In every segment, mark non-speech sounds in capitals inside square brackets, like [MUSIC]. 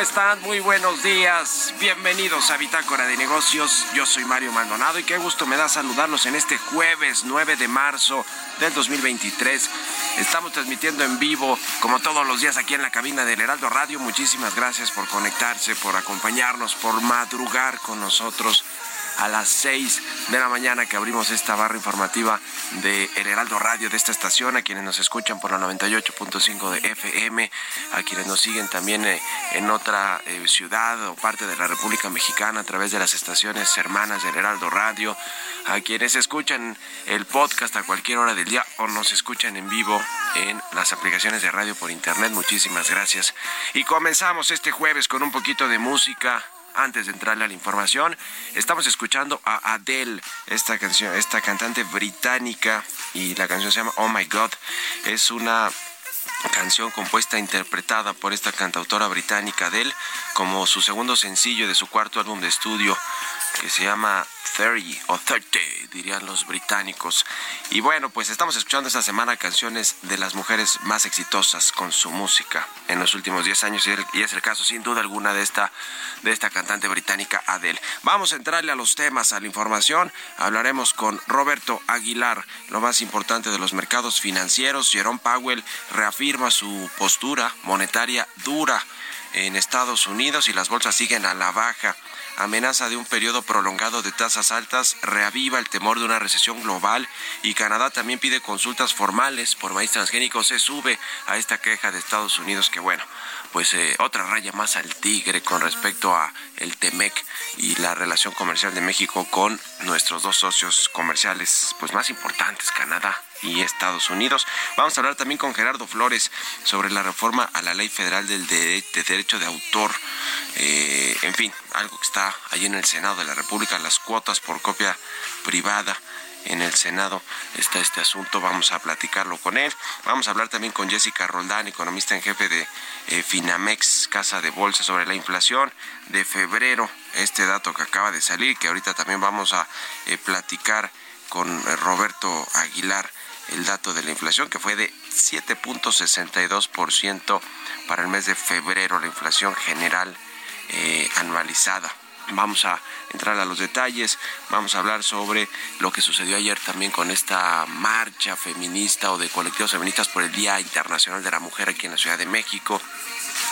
¿Cómo están? Muy buenos días. Bienvenidos a Bitácora de Negocios. Yo soy Mario Maldonado y qué gusto me da saludarlos en este jueves 9 de marzo del 2023. Estamos transmitiendo en vivo, como todos los días, aquí en la cabina del Heraldo Radio. Muchísimas gracias por conectarse, por acompañarnos, por madrugar con nosotros a las 6 de la mañana que abrimos esta barra informativa de El Heraldo Radio de esta estación, a quienes nos escuchan por la 98.5 de FM, a quienes nos siguen también eh, en otra eh, ciudad o parte de la República Mexicana a través de las estaciones hermanas del Heraldo Radio, a quienes escuchan el podcast a cualquier hora del día o nos escuchan en vivo en las aplicaciones de radio por internet. Muchísimas gracias. Y comenzamos este jueves con un poquito de música antes de entrarle a la información, estamos escuchando a Adele, esta canción, esta cantante británica, y la canción se llama Oh My God. Es una canción compuesta e interpretada por esta cantautora británica Adele como su segundo sencillo de su cuarto álbum de estudio que se llama 30 o 30, dirían los británicos. Y bueno, pues estamos escuchando esta semana canciones de las mujeres más exitosas con su música en los últimos 10 años y es el caso sin duda alguna de esta, de esta cantante británica Adele. Vamos a entrarle a los temas, a la información. Hablaremos con Roberto Aguilar, lo más importante de los mercados financieros. Jerome Powell reafirma su postura monetaria dura en Estados Unidos y las bolsas siguen a la baja. amenaza de un periodo prolongado de tasas altas, reaviva el temor de una recesión global y Canadá también pide consultas formales por maíz transgénico. Se sube a esta queja de Estados Unidos que bueno, pues eh, otra raya más al tigre con respecto a el Temec y la relación comercial de México con nuestros dos socios comerciales pues más importantes, Canadá y Estados Unidos. Vamos a hablar también con Gerardo Flores sobre la reforma a la Ley Federal del Derecho de Autor. Eh, en fin, algo que está allí en el Senado de la República, las cuotas por copia privada en el Senado está este asunto, vamos a platicarlo con él. Vamos a hablar también con Jessica Roldán, economista en jefe de eh, Finamex, Casa de Bolsa, sobre la inflación de febrero, este dato que acaba de salir, que ahorita también vamos a eh, platicar con Roberto Aguilar el dato de la inflación, que fue de 7.62% para el mes de febrero, la inflación general eh, anualizada. Vamos a entrar a los detalles, vamos a hablar sobre lo que sucedió ayer también con esta marcha feminista o de colectivos feministas por el Día Internacional de la Mujer aquí en la Ciudad de México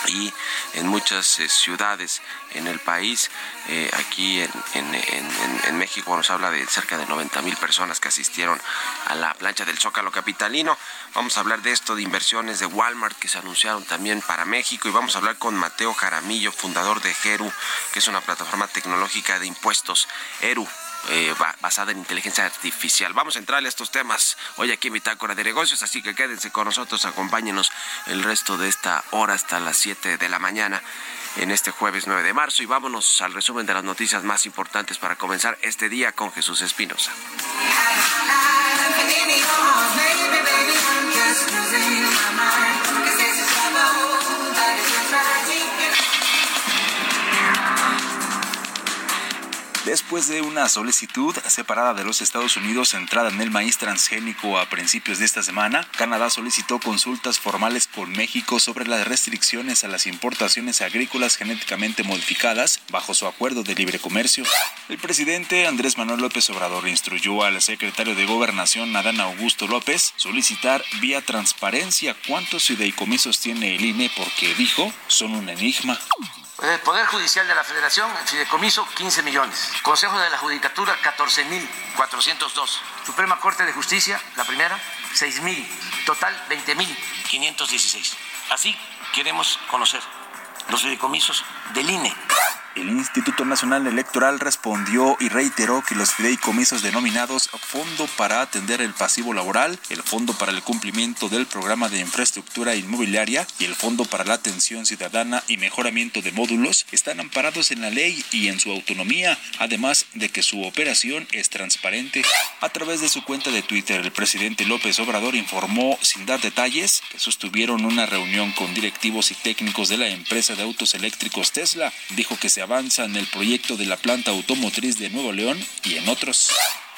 y en muchas eh, ciudades en el país. Eh, aquí en, en, México nos habla de cerca de 90 mil personas que asistieron a la plancha del Zócalo Capitalino. Vamos a hablar de esto, de inversiones de Walmart que se anunciaron también para México y vamos a hablar con Mateo Jaramillo, fundador de Geru, que es una plataforma tecnológica de impuestos. Eru, eh, basada en inteligencia artificial. Vamos a entrar a estos temas hoy aquí en Bitácora de Negocios, así que quédense con nosotros, acompáñenos el resto de esta hora hasta las 7 de la mañana en este jueves 9 de marzo y vámonos al resumen de las noticias más importantes para comenzar este día con Jesús Espinosa. Después de una solicitud separada de los Estados Unidos centrada en el maíz transgénico a principios de esta semana, Canadá solicitó consultas formales con México sobre las restricciones a las importaciones agrícolas genéticamente modificadas bajo su acuerdo de libre comercio. El presidente Andrés Manuel López Obrador instruyó al secretario de Gobernación Adán Augusto López solicitar vía transparencia cuántos fideicomisos tiene el INE porque dijo son un enigma. El Poder Judicial de la Federación, el fideicomiso, 15 millones. Consejo de la Judicatura, 14.402. Suprema Corte de Justicia, la primera, 6.000. Total, 20.516. Así queremos conocer los fideicomisos del INE. El Instituto Nacional Electoral respondió y reiteró que los fideicomisos denominados Fondo para atender el pasivo laboral, el Fondo para el cumplimiento del programa de infraestructura inmobiliaria y el Fondo para la atención ciudadana y mejoramiento de módulos están amparados en la ley y en su autonomía, además de que su operación es transparente. A través de su cuenta de Twitter, el presidente López Obrador informó, sin dar detalles, que sostuvieron una reunión con directivos y técnicos de la empresa de autos eléctricos Tesla. Dijo que se avanza en el proyecto de la planta automotriz de Nuevo León y en otros.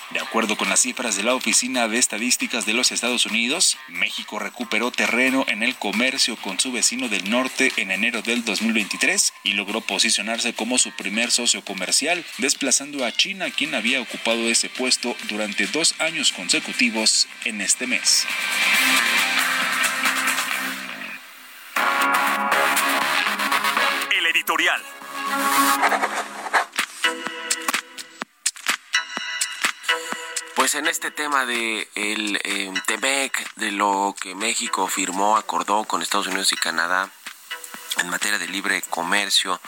De acuerdo con las cifras de la Oficina de Estadísticas de los Estados Unidos, México recuperó terreno en el comercio con su vecino del norte en enero del 2023 y logró posicionarse como su primer socio comercial, desplazando a China, quien había ocupado ese puesto durante dos años consecutivos en este mes. El editorial. Pues en este tema de el eh, TEMEC, de lo que México firmó, acordó con Estados Unidos y Canadá en materia de libre comercio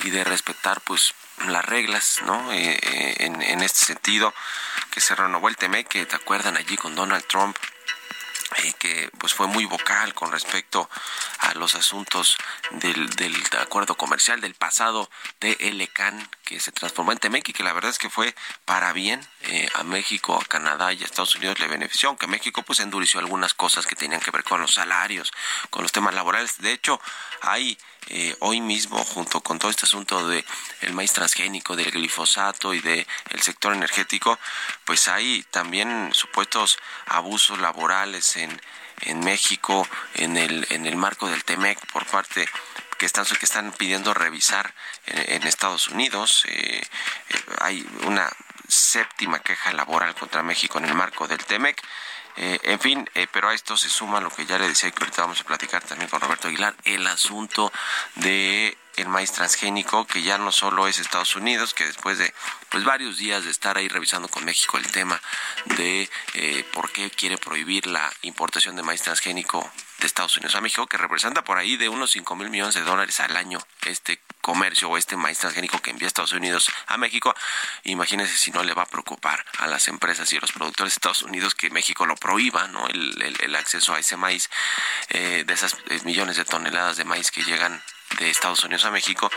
y de respetar pues las reglas, ¿no? Eh, eh, en, en, este sentido, que se renovó el TEMEC, que te acuerdan allí con Donald Trump, que pues fue muy vocal con respecto a los asuntos del, del acuerdo comercial del pasado de ELECAN que se transformó en Temec y que la verdad es que fue para bien eh, a México, a Canadá y a Estados Unidos le benefició, aunque México pues endureció algunas cosas que tenían que ver con los salarios, con los temas laborales. De hecho, hay eh, hoy mismo, junto con todo este asunto de el maíz transgénico, del glifosato y del el sector energético, pues hay también supuestos abusos laborales en, en México, en el, en el marco del TEMEC por parte que están que están pidiendo revisar en, Estados Unidos. Eh, eh, hay una séptima queja laboral contra México en el marco del TEMEC. Eh, en fin, eh, pero a esto se suma lo que ya le decía que ahorita vamos a platicar también con Roberto Aguilar, el asunto de el maíz transgénico, que ya no solo es Estados Unidos, que después de pues varios días de estar ahí revisando con México el tema de eh, por qué quiere prohibir la importación de maíz transgénico de Estados Unidos a México, que representa por ahí de unos 5 mil millones de dólares al año este comercio o este maíz transgénico que envía Estados Unidos a México. Imagínense si no le va a preocupar a las empresas y a los productores de Estados Unidos que México lo prohíba, ¿no? El, acceso a ese maíz, eh, de esas eh, millones de toneladas de maíz que llegan de Estados Unidos a México.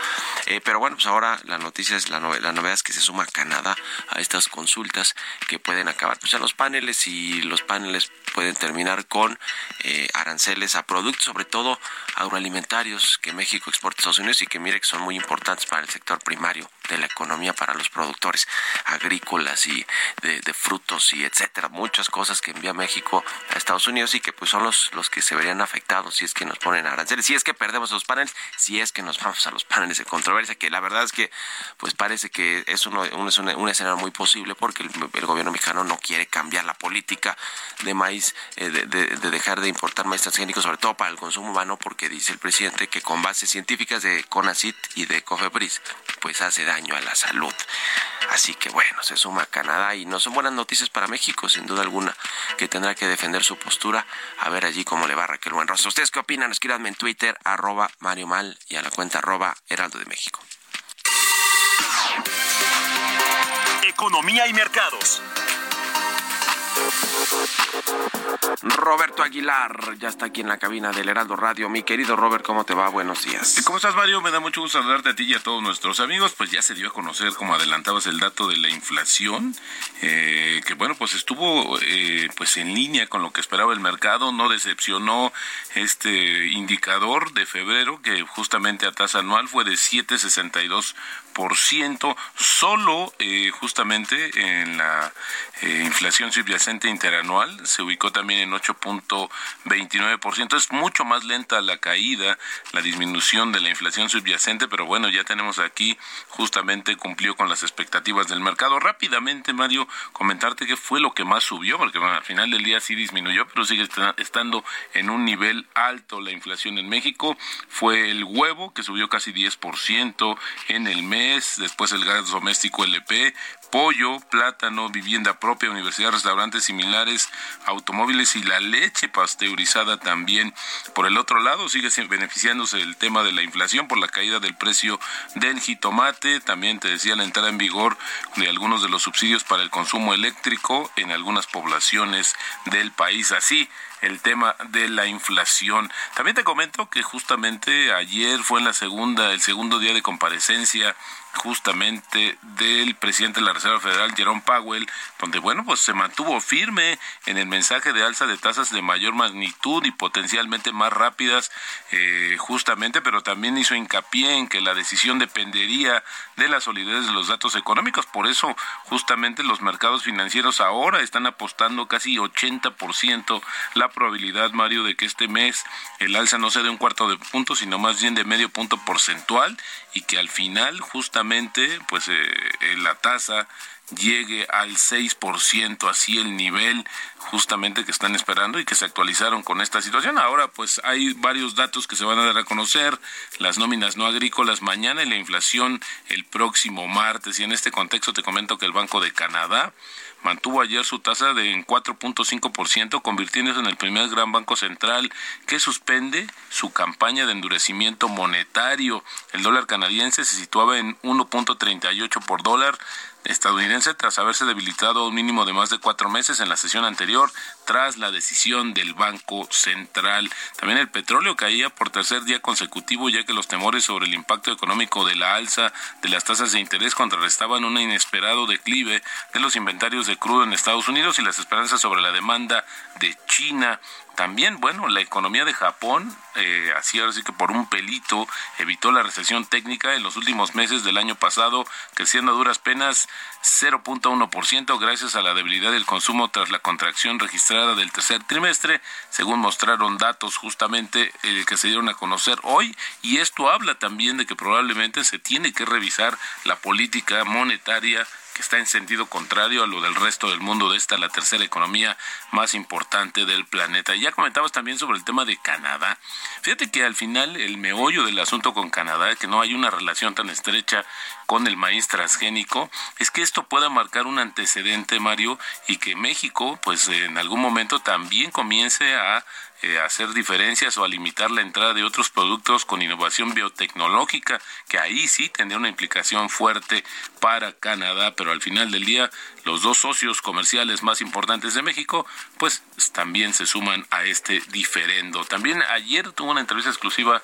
Eh, pero bueno, pues ahora la noticia es la, la novedad es que se suma Canadá a estas consultas que pueden acabar pues en los paneles y los paneles pueden terminar con eh, aranceles a productos, sobre todo agroalimentarios que México exporta a Estados Unidos y que mire que son muy importantes para el sector primario de la economía para los productores agrícolas y de, frutos y etcétera, muchas cosas que envía México a Estados Unidos y que pues son los, los que se verían afectados si es que nos ponen aranceles, si es que perdemos los paneles, si es que nos vamos a los paneles de controversia, que la verdad es que pues parece que es, uno, es un, escenario muy posible porque el, gobierno mexicano no quiere cambiar la política de maíz, eh, de, de, dejar de importar maíz transgénico, sobre todo para el consumo humano, porque dice el presidente que con bases científicas de CONACIT y de COFEPRIS, pues hace daño a la salud. Así que bueno, se suma Canadá y no son buenas noticias para México, sin duda alguna, que tendrá que defender su postura. A ver allí cómo le va Raquel Buenrostro. ¿Ustedes qué opinan? Escríbanme en Twitter, arroba Mario Mal y a la cuenta arroba Heraldo de México. Economía y mercados. Roberto Aguilar ya está aquí en la cabina del Heraldo Radio. Mi querido Robert, ¿cómo te va? Buenos días. ¿Cómo estás, Mario? Me da mucho gusto saludarte a ti y a todos nuestros amigos. Pues ya se dio a conocer, como adelantabas, el dato de la inflación, eh, que bueno, pues estuvo eh, pues en línea con lo que esperaba el mercado. No decepcionó este indicador de febrero, que justamente a tasa anual fue de 7,62 ciento solo eh, justamente en la eh, inflación subyacente interanual se ubicó también en 8.29%. Es mucho más lenta la caída, la disminución de la inflación subyacente, pero bueno, ya tenemos aquí justamente cumplió con las expectativas del mercado. Rápidamente, Mario, comentarte qué fue lo que más subió, porque bueno, al final del día sí disminuyó, pero sigue estando en un nivel alto la inflación en México. Fue el huevo que subió casi 10% en el mes después el gas doméstico LP, pollo, plátano, vivienda propia, universidad, restaurantes similares, automóviles y la leche pasteurizada también. Por el otro lado, sigue beneficiándose el tema de la inflación por la caída del precio del jitomate. También te decía la entrada en vigor de algunos de los subsidios para el consumo eléctrico en algunas poblaciones del país. Así, el tema de la inflación. También te comento que justamente ayer fue la segunda, el segundo día de comparecencia justamente del presidente de la Reserva Federal, Jerome Powell, donde, bueno, pues se mantuvo firme en el mensaje de alza de tasas de mayor magnitud y potencialmente más rápidas, eh, justamente, pero también hizo hincapié en que la decisión dependería de la solidez de los datos económicos. Por eso, justamente, los mercados financieros ahora están apostando casi 80% la probabilidad, Mario, de que este mes el alza no sea de un cuarto de punto, sino más bien de medio punto porcentual y que al final, justamente, pues eh, eh, la tasa llegue al 6%, así el nivel justamente que están esperando y que se actualizaron con esta situación. Ahora pues hay varios datos que se van a dar a conocer, las nóminas no agrícolas mañana y la inflación el próximo martes. Y en este contexto te comento que el Banco de Canadá mantuvo ayer su tasa de en 4.5%, convirtiéndose en el primer gran banco central que suspende su campaña de endurecimiento monetario. El dólar canadiense se situaba en 1.38 por dólar estadounidense tras haberse debilitado un mínimo de más de cuatro meses en la sesión anterior tras la decisión del Banco Central. También el petróleo caía por tercer día consecutivo ya que los temores sobre el impacto económico de la alza de las tasas de interés contrarrestaban un inesperado declive de los inventarios de crudo en Estados Unidos y las esperanzas sobre la demanda de China. También, bueno, la economía de Japón, eh, así ahora sí que por un pelito, evitó la recesión técnica en los últimos meses del año pasado, creciendo a duras penas 0.1% gracias a la debilidad del consumo tras la contracción registrada del tercer trimestre, según mostraron datos justamente eh, que se dieron a conocer hoy. Y esto habla también de que probablemente se tiene que revisar la política monetaria que está en sentido contrario a lo del resto del mundo de esta la tercera economía más importante del planeta. ya comentabas también sobre el tema de Canadá. Fíjate que al final el meollo del asunto con Canadá, que no hay una relación tan estrecha con el maíz transgénico, es que esto pueda marcar un antecedente, Mario, y que México, pues en algún momento también comience a eh, hacer diferencias o a limitar la entrada de otros productos con innovación biotecnológica, que ahí sí tendría una implicación fuerte para Canadá, pero al final del día los dos socios comerciales más importantes de México, pues también se suman a este diferendo. También ayer tuvo una entrevista exclusiva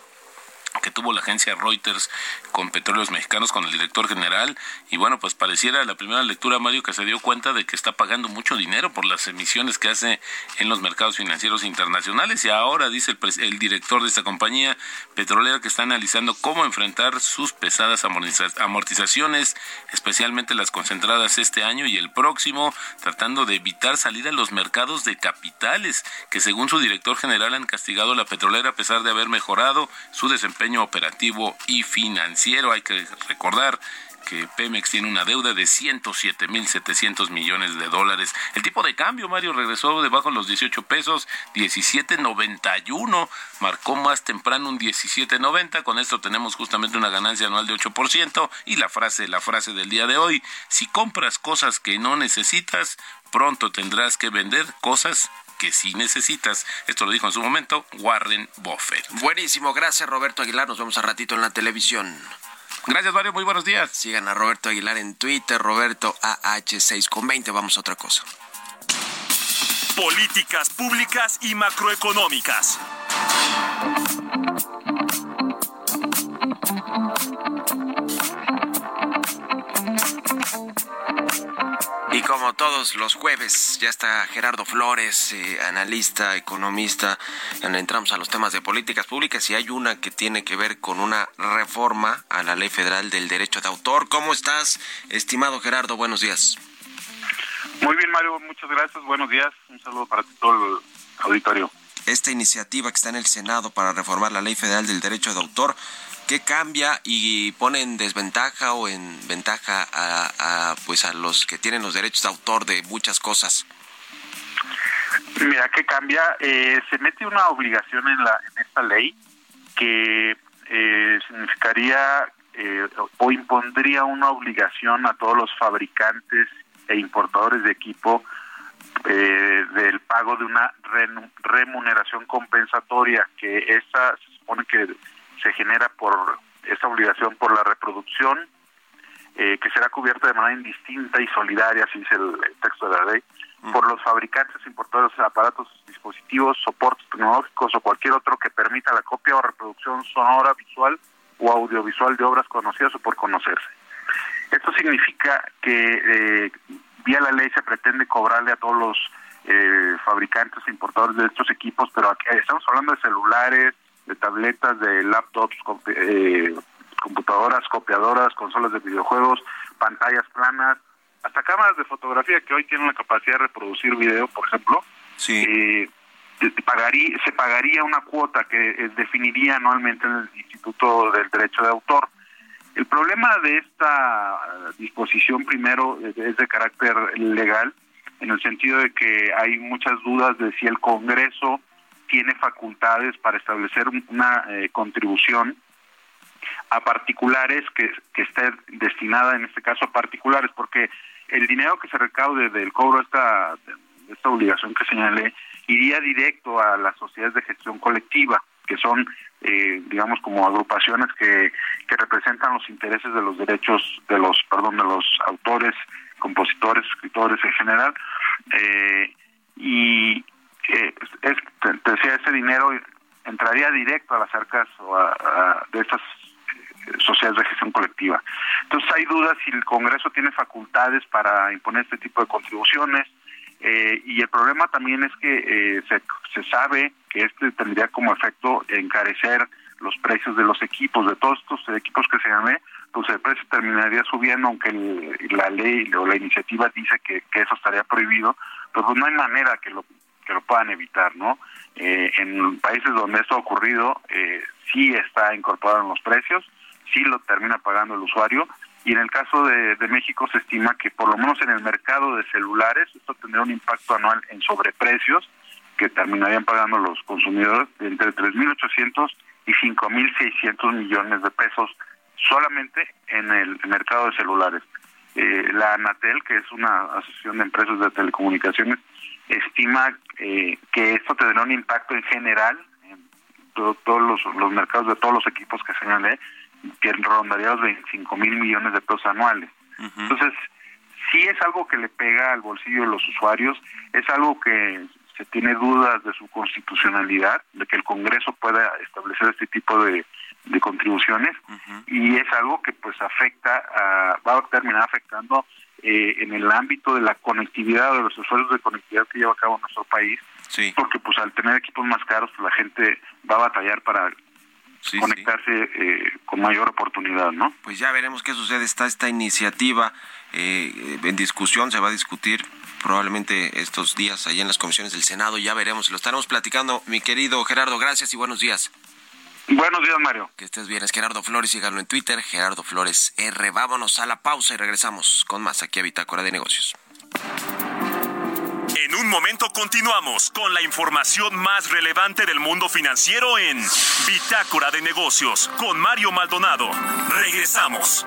que tuvo la agencia Reuters con Petróleos Mexicanos, con el director general, y bueno, pues pareciera la primera lectura, Mario, que se dio cuenta de que está pagando mucho dinero por las emisiones que hace en los mercados financieros internacionales, y ahora dice el, el director de esta compañía petrolera que está analizando cómo enfrentar sus pesadas amortizaciones, especialmente las concentradas este año y el próximo, tratando de evitar salir a los mercados de capitales, que según su director general han castigado a la petrolera a pesar de haber mejorado su desempeño operativo y financiero. Hay que recordar que Pemex tiene una deuda de 107.700 millones de dólares. El tipo de cambio, Mario, regresó debajo de los 18 pesos, 17.91, marcó más temprano un 17.90, con esto tenemos justamente una ganancia anual de 8% y la frase, la frase del día de hoy, si compras cosas que no necesitas, pronto tendrás que vender cosas que sí necesitas. Esto lo dijo en su momento Warren Buffett. Buenísimo, gracias Roberto Aguilar. Nos vemos a ratito en la televisión. Gracias, Mario. Muy buenos días. Sigan a Roberto Aguilar en Twitter, Roberto AH6 con 20. Vamos a otra cosa. Políticas públicas y macroeconómicas. Y como todos los jueves, ya está Gerardo Flores, eh, analista, economista. Entramos a los temas de políticas públicas y hay una que tiene que ver con una reforma a la ley federal del derecho de autor. ¿Cómo estás, estimado Gerardo? Buenos días. Muy bien, Mario, muchas gracias. Buenos días. Un saludo para todo el auditorio. Esta iniciativa que está en el Senado para reformar la ley federal del derecho de autor ¿Qué cambia y pone en desventaja o en ventaja a, pues a los que tienen los derechos de autor de muchas cosas? Mira, ¿qué cambia? Eh, se mete una obligación en, la, esta ley que eh, significaría eh, o impondría una obligación a todos los fabricantes e importadores de equipo del pago de una remuneración compensatoria, que esa se supone que se genera por esta obligación por la reproducción, eh, que será cubierta de manera indistinta y solidaria, así dice el, texto de la ley, por los fabricantes, importadores de aparatos, dispositivos, soportes tecnológicos o cualquier otro que permita la copia o reproducción sonora, visual o audiovisual de obras conocidas o por conocerse. Esto significa que eh, vía la ley se pretende cobrarle a todos los eh, fabricantes e importadores de estos equipos, pero aquí estamos hablando de celulares, de tabletas, de laptops, eh, computadoras, copiadoras, consolas de videojuegos, pantallas planas, hasta cámaras de fotografía que hoy tienen la capacidad de reproducir video, por ejemplo. Sí. Eh, pagaría, se pagaría una cuota que eh, definiría anualmente en el Instituto del Derecho de Autor. El problema de esta disposición primero es de carácter legal, en el sentido de que hay muchas dudas de si el Congreso tiene facultades para establecer una eh, contribución a particulares que, que esté destinada en este caso a particulares, porque el dinero que se recaude del cobro de esta, esta obligación que señalé iría directo a las sociedades de gestión colectiva, que son, eh, digamos, como agrupaciones que, que representan los intereses de los derechos de los, perdón, de los autores, compositores, escritores en general, eh, y, es, te, decía, ese dinero entraría directo a las arcas o a, de estas eh, sociedades de gestión colectiva. Entonces hay dudas si el Congreso tiene facultades para imponer este tipo de contribuciones eh, y el problema también es que eh, se, se sabe que este tendría como efecto encarecer los precios de los equipos, de todos estos equipos que se llamé, pues el precio terminaría subiendo, aunque la ley o la iniciativa dice que, que eso estaría prohibido, pues no hay manera que lo que lo puedan evitar, ¿no? Eh, en países donde esto ha ocurrido, eh, sí está incorporado en los precios, sí lo termina pagando el usuario, y en el caso de, México se estima que por lo menos en el mercado de celulares esto tendrá un impacto anual en sobreprecios que terminarían pagando los consumidores entre 3.800 y 5.600 millones de pesos solamente en el mercado de celulares. Eh, la ANATEL, que es una asociación de empresas de telecomunicaciones, estima eh, que esto tendrá un impacto en general en todos los, mercados de todos los equipos que señalé, que rondaría los 25 mil millones de pesos anuales. Entonces, sí es algo que le pega al bolsillo de los usuarios, es algo que se tiene dudas de su constitucionalidad, de que el Congreso pueda establecer este tipo de, contribuciones y es algo que pues afecta, va a terminar afectando eh, en el ámbito de la conectividad de los usuarios de conectividad que lleva a cabo nuestro país, porque pues al tener equipos más caros pues la gente va a batallar para conectarse Eh, con mayor oportunidad, ¿no? Pues ya veremos qué sucede. Está esta iniciativa eh, en discusión, se va a discutir probablemente estos días allá en las comisiones del Senado. Ya veremos, lo estaremos platicando. Mi querido Gerardo, gracias y buenos días. Buenos días, Mario. Que estés bien. Es Gerardo Flores, síganlo en Twitter, Gerardo Flores R. Vámonos a la pausa y regresamos con más aquí a Bitácora de Negocios. En un momento continuamos con la información más relevante del mundo financiero en Bitácora de Negocios con Mario Maldonado. Regresamos.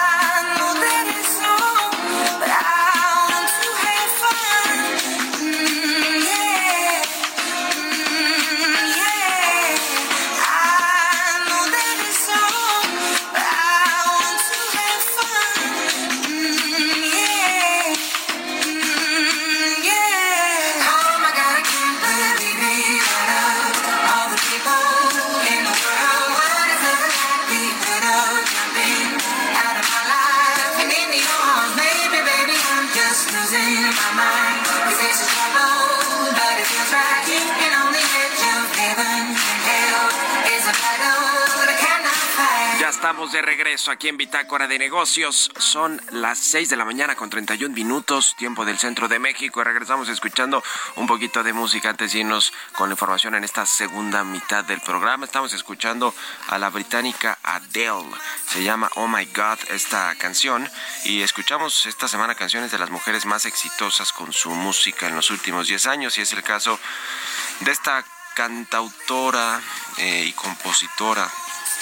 De regreso aquí en Bitácora de Negocios. Son las 6 de la mañana con 31 minutos, tiempo del centro de México. Regresamos escuchando un poquito de música antes de irnos con la información en esta segunda mitad del programa. Estamos escuchando a la británica Adele. Se llama Oh My God esta canción. Y escuchamos esta semana canciones de las mujeres más exitosas con su música en los últimos 10 años. Y es el caso de esta cantautora eh, y compositora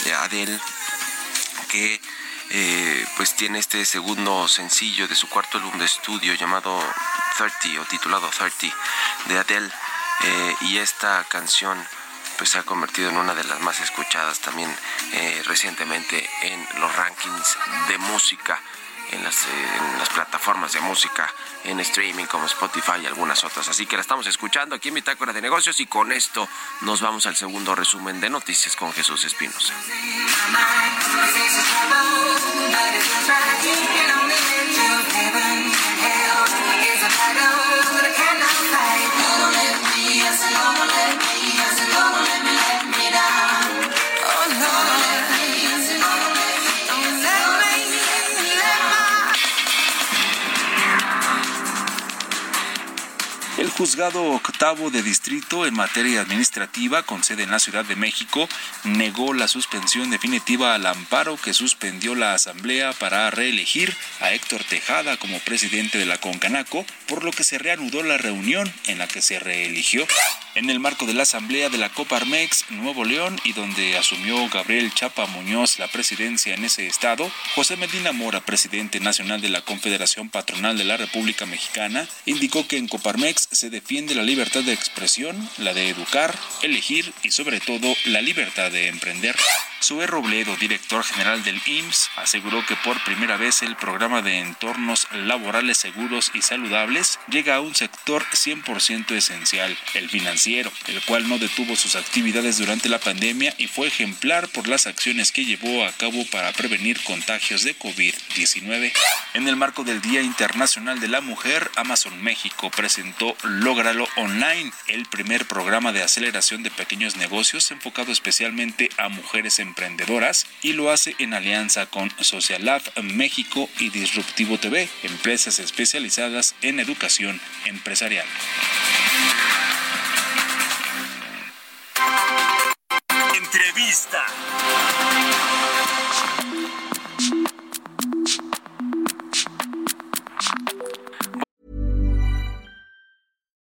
de Adele que eh, pues tiene este segundo sencillo de su cuarto álbum de estudio llamado 30 o titulado 30 de Adele. Eh, y esta canción pues se ha convertido en una de las más escuchadas también eh, recientemente en los rankings de música en las, en las plataformas de música en streaming como Spotify y algunas otras. Así que la estamos escuchando aquí en Bitácora de Negocios y con esto nos vamos al segundo resumen de noticias con Jesús Espinosa. Juzgado octavo de distrito en materia administrativa con sede en la Ciudad de México negó la suspensión definitiva al amparo que suspendió la Asamblea para reelegir a Héctor Tejada como presidente de la Concanaco, por lo que se reanudó la reunión en la que se reeligió. En el marco de la Asamblea de la Coparmex Nuevo León y donde asumió Gabriel Chapa Muñoz la presidencia en ese estado, José Medina Mora, presidente nacional de la Confederación Patronal de la República Mexicana, indicó que en Coparmex se defiende la libertad de expresión, la de educar, elegir y sobre todo la libertad de emprender. Sue Robledo, director general del IMSS, aseguró que por primera vez el programa de entornos laborales seguros y saludables llega a un sector 100% esencial, el financiero, el cual no detuvo sus actividades durante la pandemia y fue ejemplar por las acciones que llevó a cabo para prevenir contagios de COVID-19. En el marco del Día Internacional de la Mujer, Amazon México presentó Lógralo Online, el primer programa de aceleración de pequeños negocios enfocado especialmente a mujeres emprendedoras y lo hace en alianza con social Socialab México y Disruptivo TV, empresas especializadas en educación empresarial. Entrevista.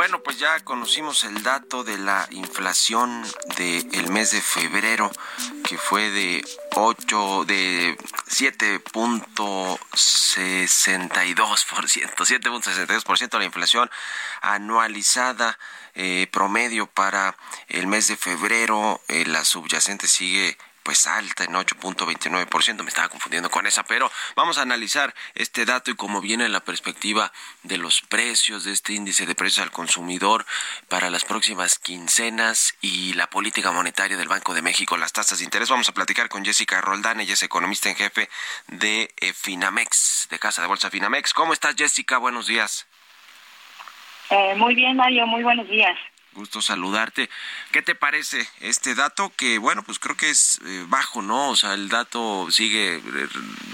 Bueno, pues ya conocimos el dato de la inflación del mes de febrero, que fue de 8, de 7.62%, 7.62% la inflación anualizada eh, promedio para el mes de febrero. Eh, la subyacente sigue pues alta en 8.29%, me estaba confundiendo con esa, pero vamos a analizar este dato y cómo viene la perspectiva de los precios de este índice de precios al consumidor para las próximas quincenas y la política monetaria del Banco de México, las tasas de interés. Vamos a platicar con Jessica Roldán, ella es economista en jefe de eh, Finamex, de Casa de Bolsa Finamex. ¿Cómo estás, Jessica? Buenos días. Eh, muy bien, Mario, muy buenos días. Gusto saludarte. ¿Qué te parece este dato que, bueno, pues creo que es eh, bajo, ¿no? O sea, el dato sigue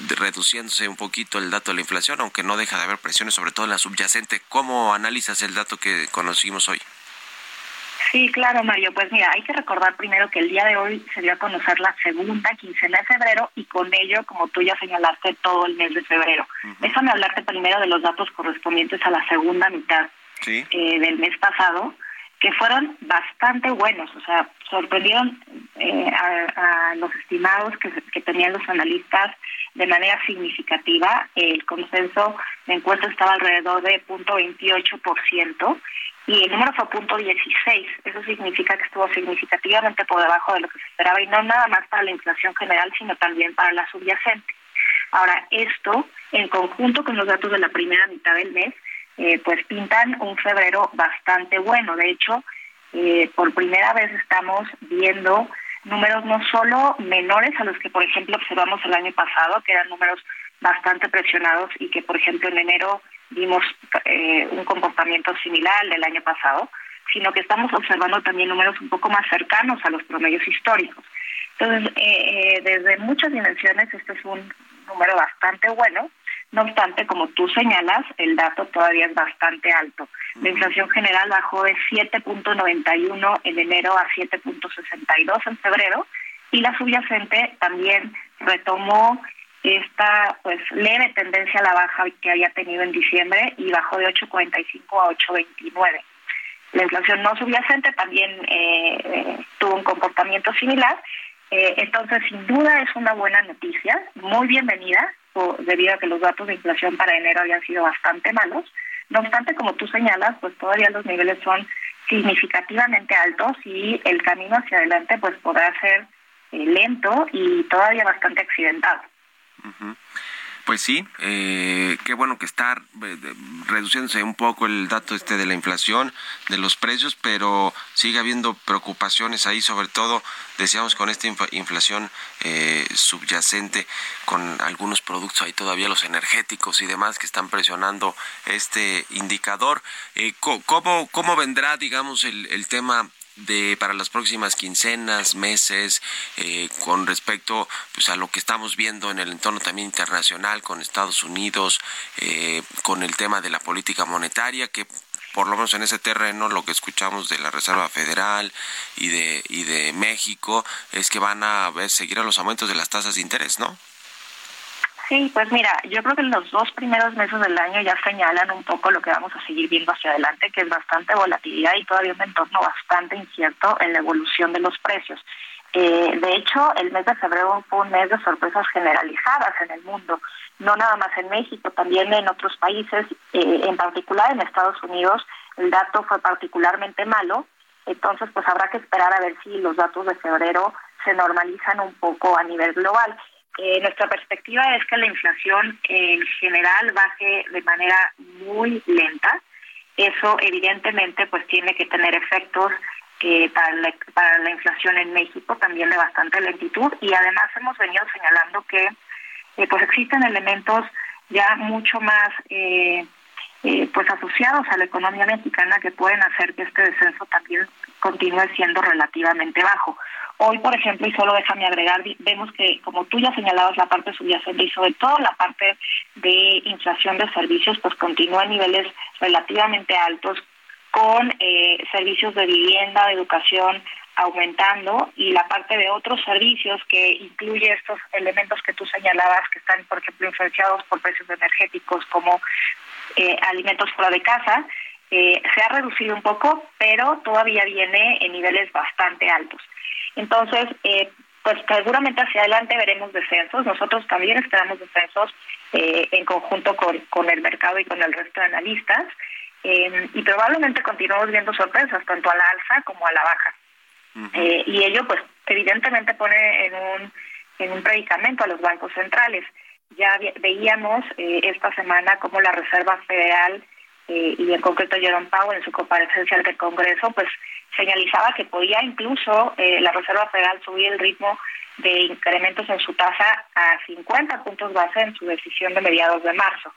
reduciéndose un poquito el dato de la inflación, aunque no deja de haber presiones, sobre todo en la subyacente. ¿Cómo analizas el dato que conocimos hoy? Sí, claro, Mario. Pues mira, hay que recordar primero que el día de hoy se dio a conocer la segunda quincena de febrero y con ello, como tú ya señalaste, todo el mes de febrero. Déjame hablarte primero de los datos correspondientes a la segunda mitad eh, del mes pasado que fueron bastante buenos, o sea, sorprendieron eh, a, los estimados que, que, tenían los analistas de manera significativa. El consenso de encuesta estaba alrededor de 0.28% y el número fue 0.16. Eso significa que estuvo significativamente por debajo de lo que se esperaba y no nada más para la inflación general, sino también para la subyacente. Ahora, esto, en conjunto con los datos de la primera mitad del mes, eh, pues pintan un febrero bastante bueno. De hecho, eh, por primera vez estamos viendo números no solo menores a los que, por ejemplo, observamos el año pasado, que eran números bastante presionados y que, por ejemplo, en enero vimos eh, un comportamiento similar al del año pasado, sino que estamos observando también números un poco más cercanos a los promedios históricos. Entonces, desde muchas dimensiones, este es un número bastante bueno no obstante, como tú señalas, el dato todavía es bastante alto. La inflación general bajó de 7.91 en enero a 7.62 en febrero y la subyacente también retomó esta pues leve tendencia a la baja que había tenido en diciembre y bajó de 8.45 a 8.29. La inflación no subyacente también eh, eh, tuvo un comportamiento similar. Eh, entonces, sin duda es una buena noticia, muy bienvenida, debido a que los datos de inflación para enero habían sido bastante malos. No obstante, como tú señalas, pues todavía los niveles son significativamente altos y el camino hacia adelante pues podrá ser eh, lento y todavía bastante accidentado. Pues sí, eh, qué bueno que está eh, reduciéndose un poco el dato este de la inflación, de los precios, pero sigue habiendo preocupaciones ahí, sobre todo, decíamos, con esta inflación eh, subyacente, con algunos productos ahí todavía, los energéticos y demás, que están presionando este indicador. ¿cómo, ¿Cómo vendrá, digamos, el, el tema de para las próximas quincenas, meses, eh, con respecto pues, a lo que estamos viendo en el entorno también internacional con Estados Unidos, eh, con el tema de la política monetaria, que por lo menos en ese terreno lo que escuchamos de la Reserva Federal y de y de México es que van a seguir a los aumentos de las tasas de interés, ¿no? Sí, pues mira, yo creo que los dos primeros meses del año ya señalan un poco lo que vamos a seguir viendo hacia adelante, que es bastante volatilidad y todavía un entorno bastante incierto en la evolución de los precios. Eh, de hecho, el mes de febrero fue un mes de sorpresas generalizadas en el mundo, no nada más en México, también en otros países, eh, en particular en Estados Unidos, el dato fue particularmente malo, entonces pues habrá que esperar a ver si los datos de febrero se normalizan un poco a nivel global. Eh, nuestra perspectiva es que la inflación en general baje de manera muy lenta. Eso evidentemente pues tiene que tener efectos para, la, para la inflación en México, también de bastante lentitud, y además hemos venido señalando que pues existen elementos ya mucho más pues asociados a la economía mexicana que pueden hacer que este descenso también continúe siendo relativamente bajo. Hoy, por ejemplo, y solo déjame agregar, vemos que, como tú ya señalabas, la parte subyacente y sobre todo la parte de inflación de servicios, pues continúa a niveles relativamente altos, con eh, servicios de vivienda, de educación aumentando y la parte de otros servicios que incluye estos elementos que tú señalabas que están, por ejemplo, influenciados por precios energéticos como eh, alimentos fuera de casa, eh, se ha reducido un poco, pero todavía viene en niveles bastante altos. Entonces, eh, pues seguramente hacia adelante veremos descensos. Nosotros también esperamos descensos eh, en conjunto con, con el mercado y con el resto de analistas. Eh, y probablemente continuemos viendo sorpresas, tanto a la alza como a la baja. y ello, pues, evidentemente pone en un, en un predicamento a los bancos centrales. Ya veíamos esta semana como la Reserva Federal y en concreto Jerome Powell en su comparecencia ante el Congreso, pues señalizaba que podía incluso eh, la Reserva Federal subir el ritmo de incrementos en su tasa a 50 puntos base en su decisión de mediados de marzo.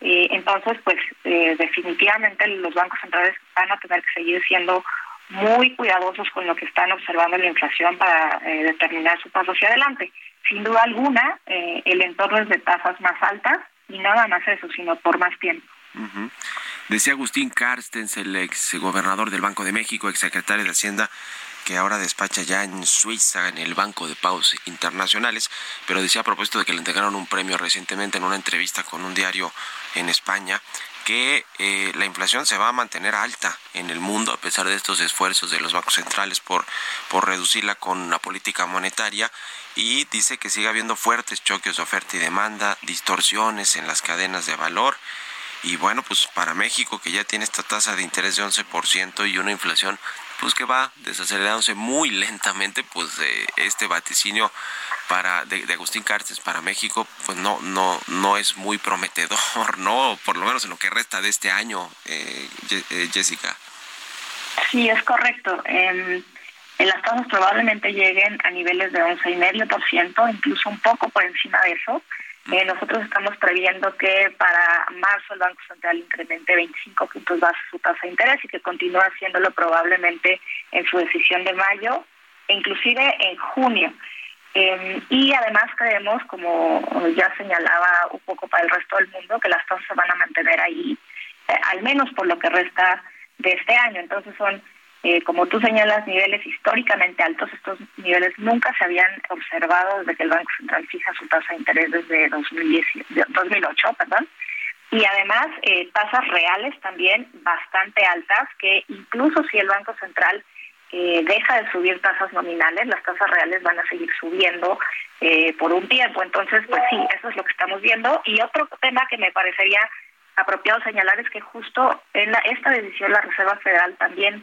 Eh, entonces, pues eh, definitivamente los bancos centrales van a tener que seguir siendo muy cuidadosos con lo que están observando en la inflación para determinar su paso hacia adelante. Sin duda alguna, el entorno es de tasas más altas y nada más eso, sino por más tiempo. Decía Agustín Carstens, el ex gobernador del Banco de México, ex secretario de Hacienda, que ahora despacha ya en Suiza, en el Banco de Pagos Internacionales, pero decía a propósito de que le entregaron un premio recientemente en una entrevista con un diario en España, que eh, la inflación se va a mantener alta en el mundo a pesar de estos esfuerzos de los bancos centrales por, por reducirla con una política monetaria y dice que sigue habiendo fuertes choques de oferta y demanda, distorsiones en las cadenas de valor y bueno, pues para México que ya tiene esta tasa de interés de 11% y una inflación pues que va desacelerándose muy lentamente, pues este vaticinio para de, Agustín Cárcez para México pues no no no es muy prometedor, [LAUGHS] no, por lo menos en lo que resta de este año, eh, eh Jessica. Sí, es correcto. en las tasas probablemente lleguen a niveles de 11,5%, incluso un poco por encima de eso. Eh, nosotros estamos previendo que para marzo el Banco Central incremente 25 puntos base su tasa de interés y que continúe haciéndolo probablemente en su decisión de mayo e inclusive en junio. Em, y además creemos, como ya señalaba un poco para el resto del mundo, que las tasas se van a mantener ahí, eh, al menos por lo que resta de este año. Entonces son eh, como tú señalas, niveles históricamente altos. Estos niveles nunca se habían observado desde que el Banco Central fija su tasa de interés desde 2008, perdón. Y además, eh, tasas reales también bastante altas, que incluso si el Banco Central eh, deja de subir tasas nominales, las tasas reales van a seguir subiendo por un tiempo. Entonces, pues sí, eso es lo que estamos viendo. Y otro tema que me parecería apropiado señalar es que justo en la, esta decisión la Reserva Federal también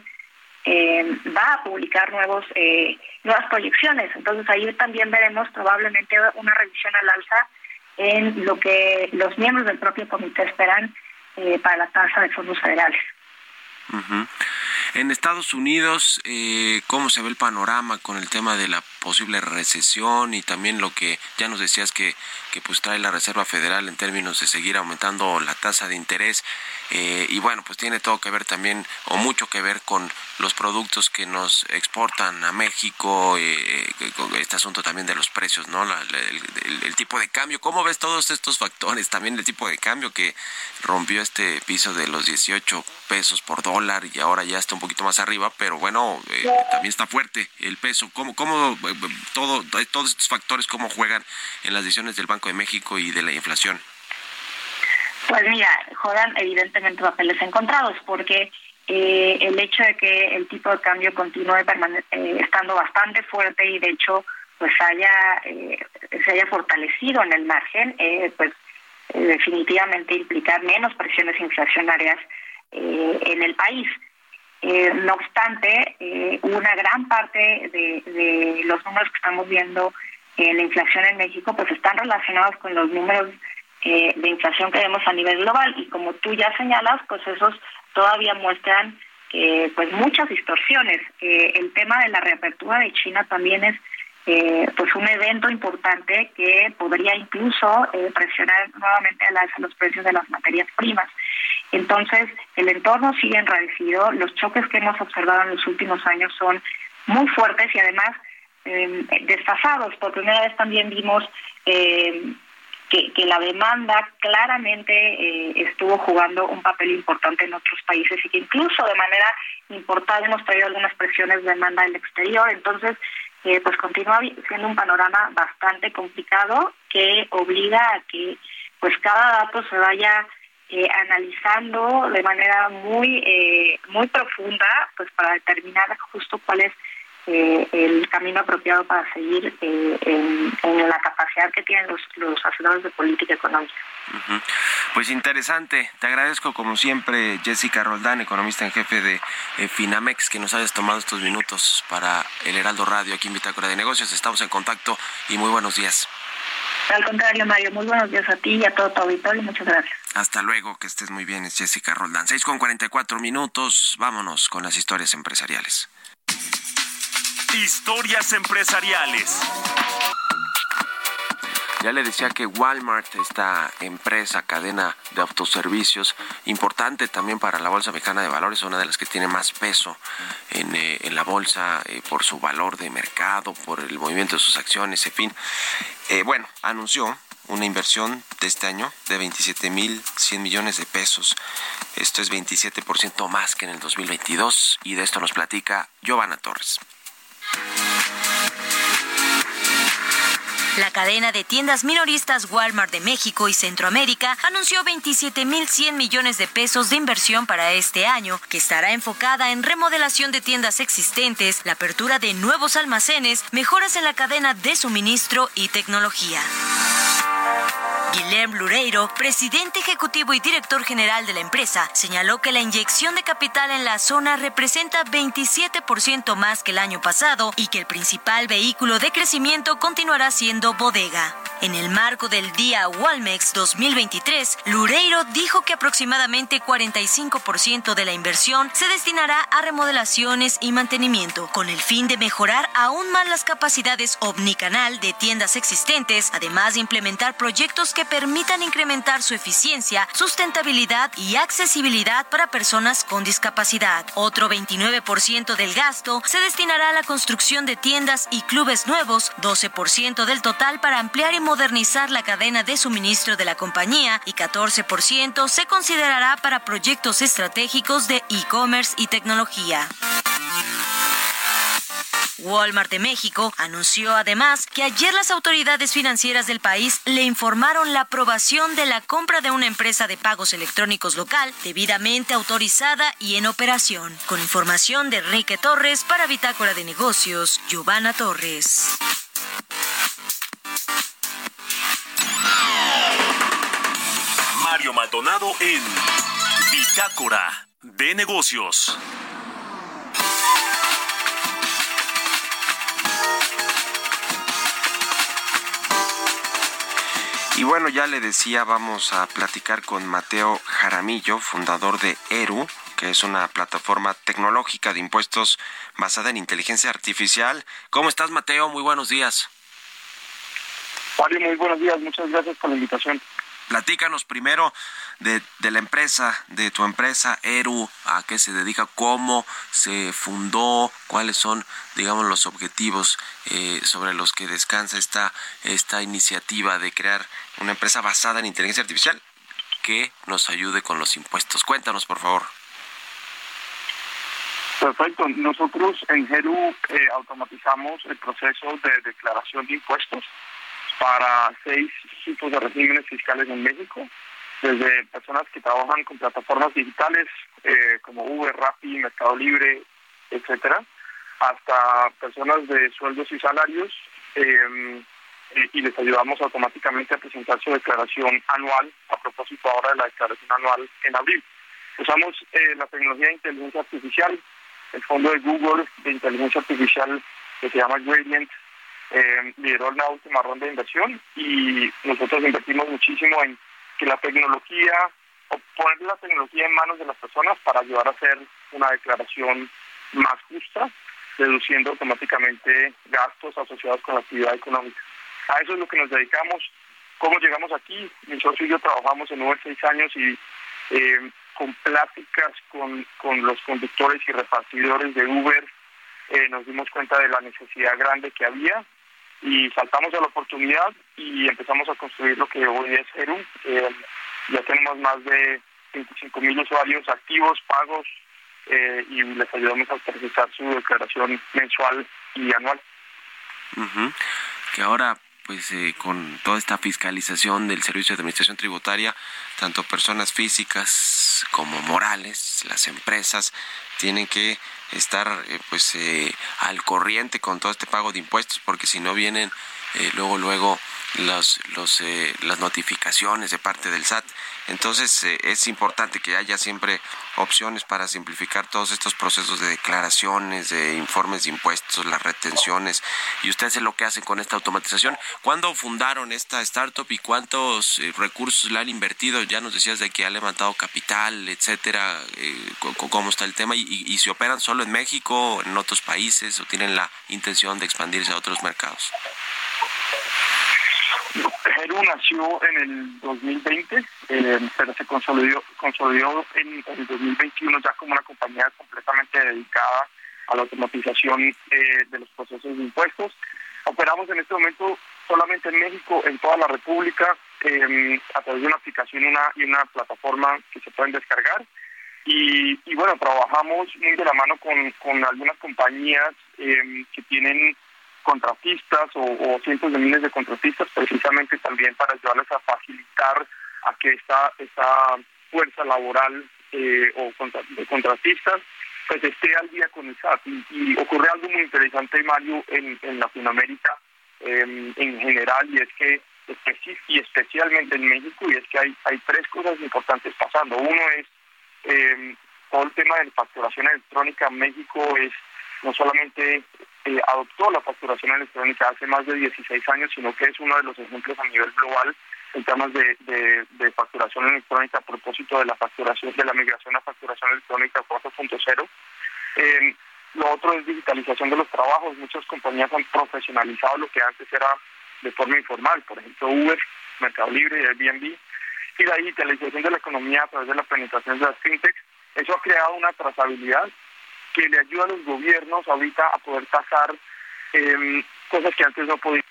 eh, va a publicar nuevos eh, nuevas proyecciones. Entonces ahí también veremos probablemente una revisión al alza en lo que los miembros del propio comité esperan eh, para la tasa de fondos federales. En Estados Unidos, eh, ¿cómo se ve el panorama con el tema de la posible recesión y también lo que ya nos decías que, que pues trae la Reserva Federal en términos de seguir aumentando la tasa de interés? Eh, y bueno, pues tiene todo que ver también o mucho que ver con los productos que nos exportan a México, eh, con este asunto también de los precios, ¿no? el, el, tipo de cambio. ¿Cómo ves todos estos factores? También el tipo de cambio que rompió este piso de los 18 pesos por dólar y ahora ya está un poquito más arriba, pero bueno, eh, también está fuerte el peso. ¿Cómo, cómo eh, todo, todos estos factores, cómo juegan en las decisiones del Banco de México y de la inflación? Pues mira, juegan evidentemente papeles encontrados, porque eh, el hecho de que el tipo de cambio continúe estando bastante fuerte y de hecho pues haya se haya fortalecido en el margen, pues definitivamente implica menos presiones inflacionarias en el país. Eh, no obstante, eh, una gran parte de, los números que estamos viendo en la inflación en México pues están relacionados con los números eh, de inflación que vemos a nivel global y como tú ya señalas, pues esos todavía muestran pues muchas distorsiones. el tema de la reapertura de China también es pues un evento importante que podría incluso presionar nuevamente a alza los precios de las materias primas. Entonces, el entorno sigue enrarecido, los choques que hemos observado en los últimos años son muy fuertes y además eh, desfasados. Por primera vez también vimos eh, que, la demanda claramente eh, estuvo jugando un papel importante en otros países y que incluso de manera importante hemos traído algunas presiones de demanda del exterior. Entonces, eh, pues continúa siendo un panorama bastante complicado que obliga a que pues cada dato se vaya eh, analizando de manera muy eh, muy profunda pues para determinar justo cuál es eh, el camino apropiado para seguir en, la capacidad que tienen los, los asesores de política económica. Pues interesante. Te agradezco como siempre, Jessica Roldán, economista en jefe de Finamex, que nos hayas tomado estos minutos para el Heraldo Radio aquí en Bitácora de Negocios. Estamos en contacto y muy buenos días. Al contrario, Mario, muy buenos días a ti y a todo tu auditorio. Muchas gracias. Hasta luego, que estés muy bien, es Jessica Roldán. 6 con 44 minutos, vámonos con las historias empresariales. Historias empresariales. Ya le decía que Walmart, esta empresa, cadena de autoservicios, importante también para la Bolsa Mexicana de Valores, una de las que tiene más peso en, eh, la bolsa eh, por su valor de mercado, por el movimiento de sus acciones, en fin. Eh, bueno, anunció una inversión de este año de 27.100 millones de pesos. Esto es 27% más que en el 2022 y de esto nos platica Giovanna Torres. La cadena de tiendas minoristas Walmart de México y Centroamérica anunció 27.100 millones de pesos de inversión para este año, que estará enfocada en remodelación de tiendas existentes, la apertura de nuevos almacenes, mejoras en la cadena de suministro y tecnología. Guilherme Lureiro, presidente ejecutivo y director general de la empresa, señaló que la inyección de capital en la zona representa 27% más que el año pasado y que el principal vehículo de crecimiento continuará siendo bodega. En el marco del día Walmex 2023, Lureiro dijo que aproximadamente 45% de la inversión se destinará a remodelaciones y mantenimiento, con el fin de mejorar aún más las capacidades omnicanal de tiendas existentes, además de implementar proyectos que permitan incrementar su eficiencia, sustentabilidad y accesibilidad para personas con discapacidad. Otro 29% del gasto se destinará a la construcción de tiendas y clubes nuevos, 12% del total para ampliar y modernizar la cadena de suministro de la compañía y 14% se considerará para proyectos estratégicos de e-commerce y tecnología. Walmart de México anunció además que ayer las autoridades financieras del país le informaron la aprobación de la compra de una empresa de pagos electrónicos local debidamente autorizada y en operación. Con información de Enrique Torres para Bitácora de Negocios, Giovanna Torres. Mario Maldonado en Bitácora de Negocios. Y bueno, ya le decía, vamos a platicar con Mateo Jaramillo, fundador de ERU, que es una plataforma tecnológica de impuestos basada en inteligencia artificial. ¿Cómo estás, Mateo? Muy buenos días. Mario, muy buenos días. Muchas gracias por la invitación. Platícanos primero de, la empresa, de tu empresa Eru, a qué se dedica, cómo se fundó, cuáles son, digamos, los objetivos eh, sobre los que descansa esta, esta iniciativa de crear una empresa basada en inteligencia artificial que nos ayude con los impuestos. Cuéntanos, por favor. Perfecto. Nosotros en Geru eh, automatizamos el proceso de declaración de impuestos para seis tipos de regímenes fiscales en México, desde personas que trabajan con plataformas digitales eh, como Uber, Rappi, Mercado Libre, etcétera, hasta personas de sueldos y salarios em, y les ayudamos automáticamente a presentar su declaración anual a propósito ahora de la declaración anual en abril. Usamos eh, la tecnología de inteligencia artificial, el fondo de Google de inteligencia artificial que se llama Gradient eh, lideró la última ronda de inversión y nosotros invertimos muchísimo en que la tecnología poner la tecnología en manos de las personas para ayudar a hacer una declaración más justa, reduciendo automáticamente gastos asociados con la actividad económica. A eso es lo que nos dedicamos. ¿Cómo llegamos aquí? Mi socio y yo trabajamos en Uber seis años y eh, con pláticas con, con los conductores y repartidores de Uber eh, nos dimos cuenta de la necesidad grande que había y saltamos a la oportunidad y empezamos a construir lo que hoy es Heru. Eh, ya tenemos más de 25 mil usuarios activos, pagos, eh, y les ayudamos a presentar su declaración mensual y anual. Que ahora pues eh, con toda esta fiscalización del Servicio de Administración Tributaria, tanto personas físicas como morales, las empresas, tienen que estar eh, pues eh, al corriente con todo este pago de impuestos, porque si no vienen luego luego los, los, eh, las notificaciones de parte del SAT. Entonces eh, es importante que haya siempre opciones para simplificar todos estos procesos de declaraciones, de informes de impuestos, las retenciones. Y ustedes es lo que hacen con esta automatización. ¿Cuándo fundaron esta startup y cuántos eh, recursos le han invertido? Ya nos decías de que ha levantado capital, etcétera. ¿Cómo está el tema? ¿Y, y, si operan solo en México, en otros países o tienen la intención de expandirse a otros mercados? Heru nació en el 2020, eh, pero se consolidó, consolidó en, el 2021 ya como una compañía completamente dedicada a la automatización eh, de los procesos de impuestos. Operamos en este momento solamente en México, en toda la República, em, a través de una aplicación una, y una plataforma que se pueden descargar. Y, y bueno, trabajamos muy de la mano con, con algunas compañías em, que tienen contratistas o, cientos de miles de contratistas precisamente también para ayudarles a facilitar a que esta, esta fuerza laboral eh, o de contratistas pues esté al día con el SAT. Y, ocurre algo muy interesante, Mario, en, en Latinoamérica em, en general, y es que, y especialmente en México, y es que hay, hay tres cosas importantes pasando. Uno es eh, todo el tema de facturación electrónica México es no solamente eh, adoptó la facturación electrónica hace más de 16 años, sino que es uno de los ejemplos a nivel global en temas de, de, facturación electrónica a propósito de la facturación, de la migración a facturación electrónica 4.0. Eh, lo otro es digitalización de los trabajos. Muchas compañías han profesionalizado lo que antes era de forma informal, por ejemplo Uber, Mercado Libre y Airbnb. Y la digitalización de la economía a través de la penetración de las fintechs, eso ha creado una trazabilidad que le ayuda los gobiernos ahorita a poder tasar em, cosas que antes no podían.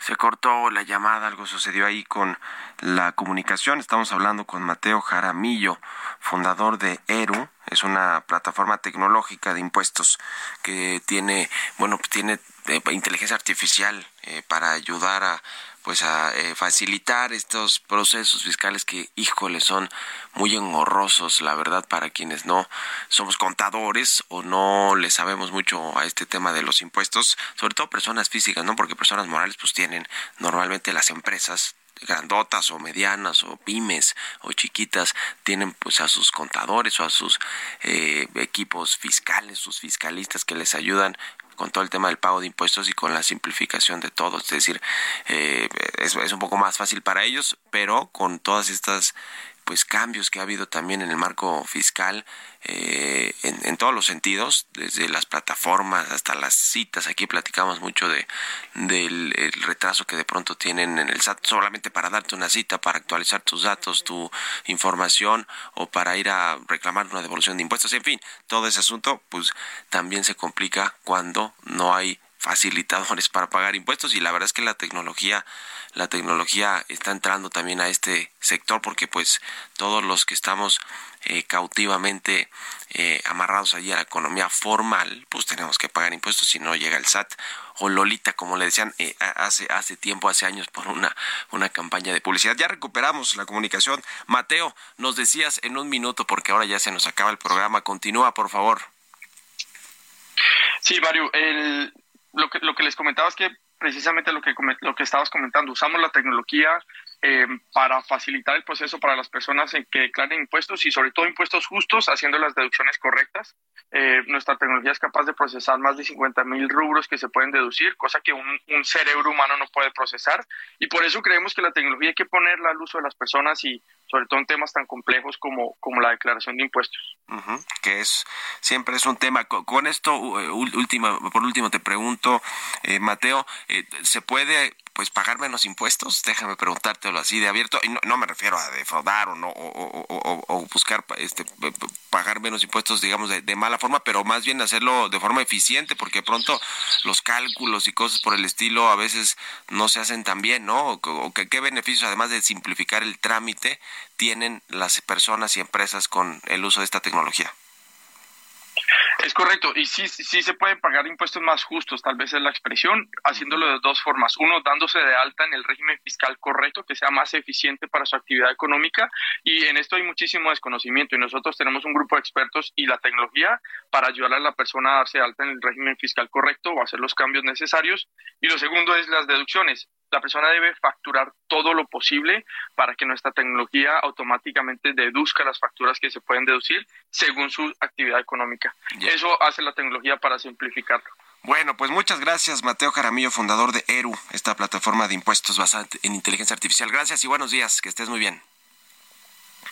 Se cortó la llamada, algo sucedió ahí con la comunicación. Estamos hablando con Mateo Jaramillo, fundador de ERU. Es una plataforma tecnológica de impuestos que tiene, bueno, tiene eh, inteligencia artificial eh, para ayudar a pues a eh, facilitar estos procesos fiscales que, híjole, son muy engorrosos, la verdad, para quienes no somos contadores o no le sabemos mucho a este tema de los impuestos, sobre todo personas físicas, ¿no? Porque personas morales pues tienen normalmente las empresas grandotas o medianas o pymes o chiquitas tienen pues a sus contadores o a sus eh, equipos fiscales, sus fiscalistas que les ayudan con todo el tema del pago de impuestos y con la simplificación de todo. Es decir, eh, es, es un poco más fácil para ellos, pero con todas estas pues cambios que ha habido también en el marco fiscal eh, en, todos los sentidos, desde las plataformas hasta las citas. Aquí platicamos mucho de del retraso que de pronto tienen en el SAT solamente para darte una cita, para actualizar tus datos, tu información o para ir a reclamar una devolución de impuestos. En fin, todo ese asunto pues también se complica cuando no hay facilitadores [LAUGHS] para pagar impuestos y la verdad es que la tecnología la tecnología está entrando también a este sector porque pues todos los que estamos eh, cautivamente eh, amarrados allí a la economía formal pues tenemos que pagar impuestos si no llega el SAT. O Lolita como le decían eh, hace hace tiempo hace años por una una campaña de publicidad. Ya recuperamos la comunicación. Mateo nos decías en un minuto porque ahora ya se nos acaba el programa. Continúa por favor. Sí, Mario, el, lo que, lo que les comentaba es que precisamente lo que, lo que estabas comentando, usamos la tecnología eh, para facilitar el proceso para las personas en que declaren impuestos y sobre todo impuestos justos, haciendo las deducciones correctas. Eh, nuestra tecnología es capaz de procesar más de 50 mil rubros que se pueden deducir, cosa que un, cerebro humano no puede procesar. Y por eso creemos que la tecnología hay que ponerla al uso de las personas y sobre todo en temas tan complejos como, como la declaración de impuestos. que es siempre es un tema. Con, esto, última, por último te pregunto, Mateo, ¿se puede pues pagar menos impuestos, déjame preguntártelo así de abierto, y no, me refiero a defraudar o no o, buscar este pagar menos impuestos, digamos, de, mala forma, pero más bien hacerlo de forma eficiente, porque pronto los cálculos y cosas por el estilo a veces no se hacen tan bien, ¿no? O, qué beneficios, además de simplificar el trámite, tienen las personas y empresas con el uso de esta tecnología. Es correcto, y sí, sí se pueden pagar impuestos más justos, tal vez es la expresión, haciéndolo de dos formas. Uno, dándose de alta en el régimen fiscal correcto, que sea más eficiente para su actividad económica, y en esto hay muchísimo desconocimiento, y nosotros tenemos un grupo de expertos y la tecnología para ayudar a la persona a darse de alta en el régimen fiscal correcto o hacer los cambios necesarios. Y lo segundo es las deducciones la persona debe facturar todo lo posible para que nuestra tecnología automáticamente deduzca las facturas que se pueden deducir según su actividad económica. Eso hace la tecnología para simplificarlo. Bueno, pues muchas gracias, Mateo Jaramillo, fundador de ERU, esta plataforma de impuestos basada en inteligencia artificial. Gracias y buenos días, que estés muy bien.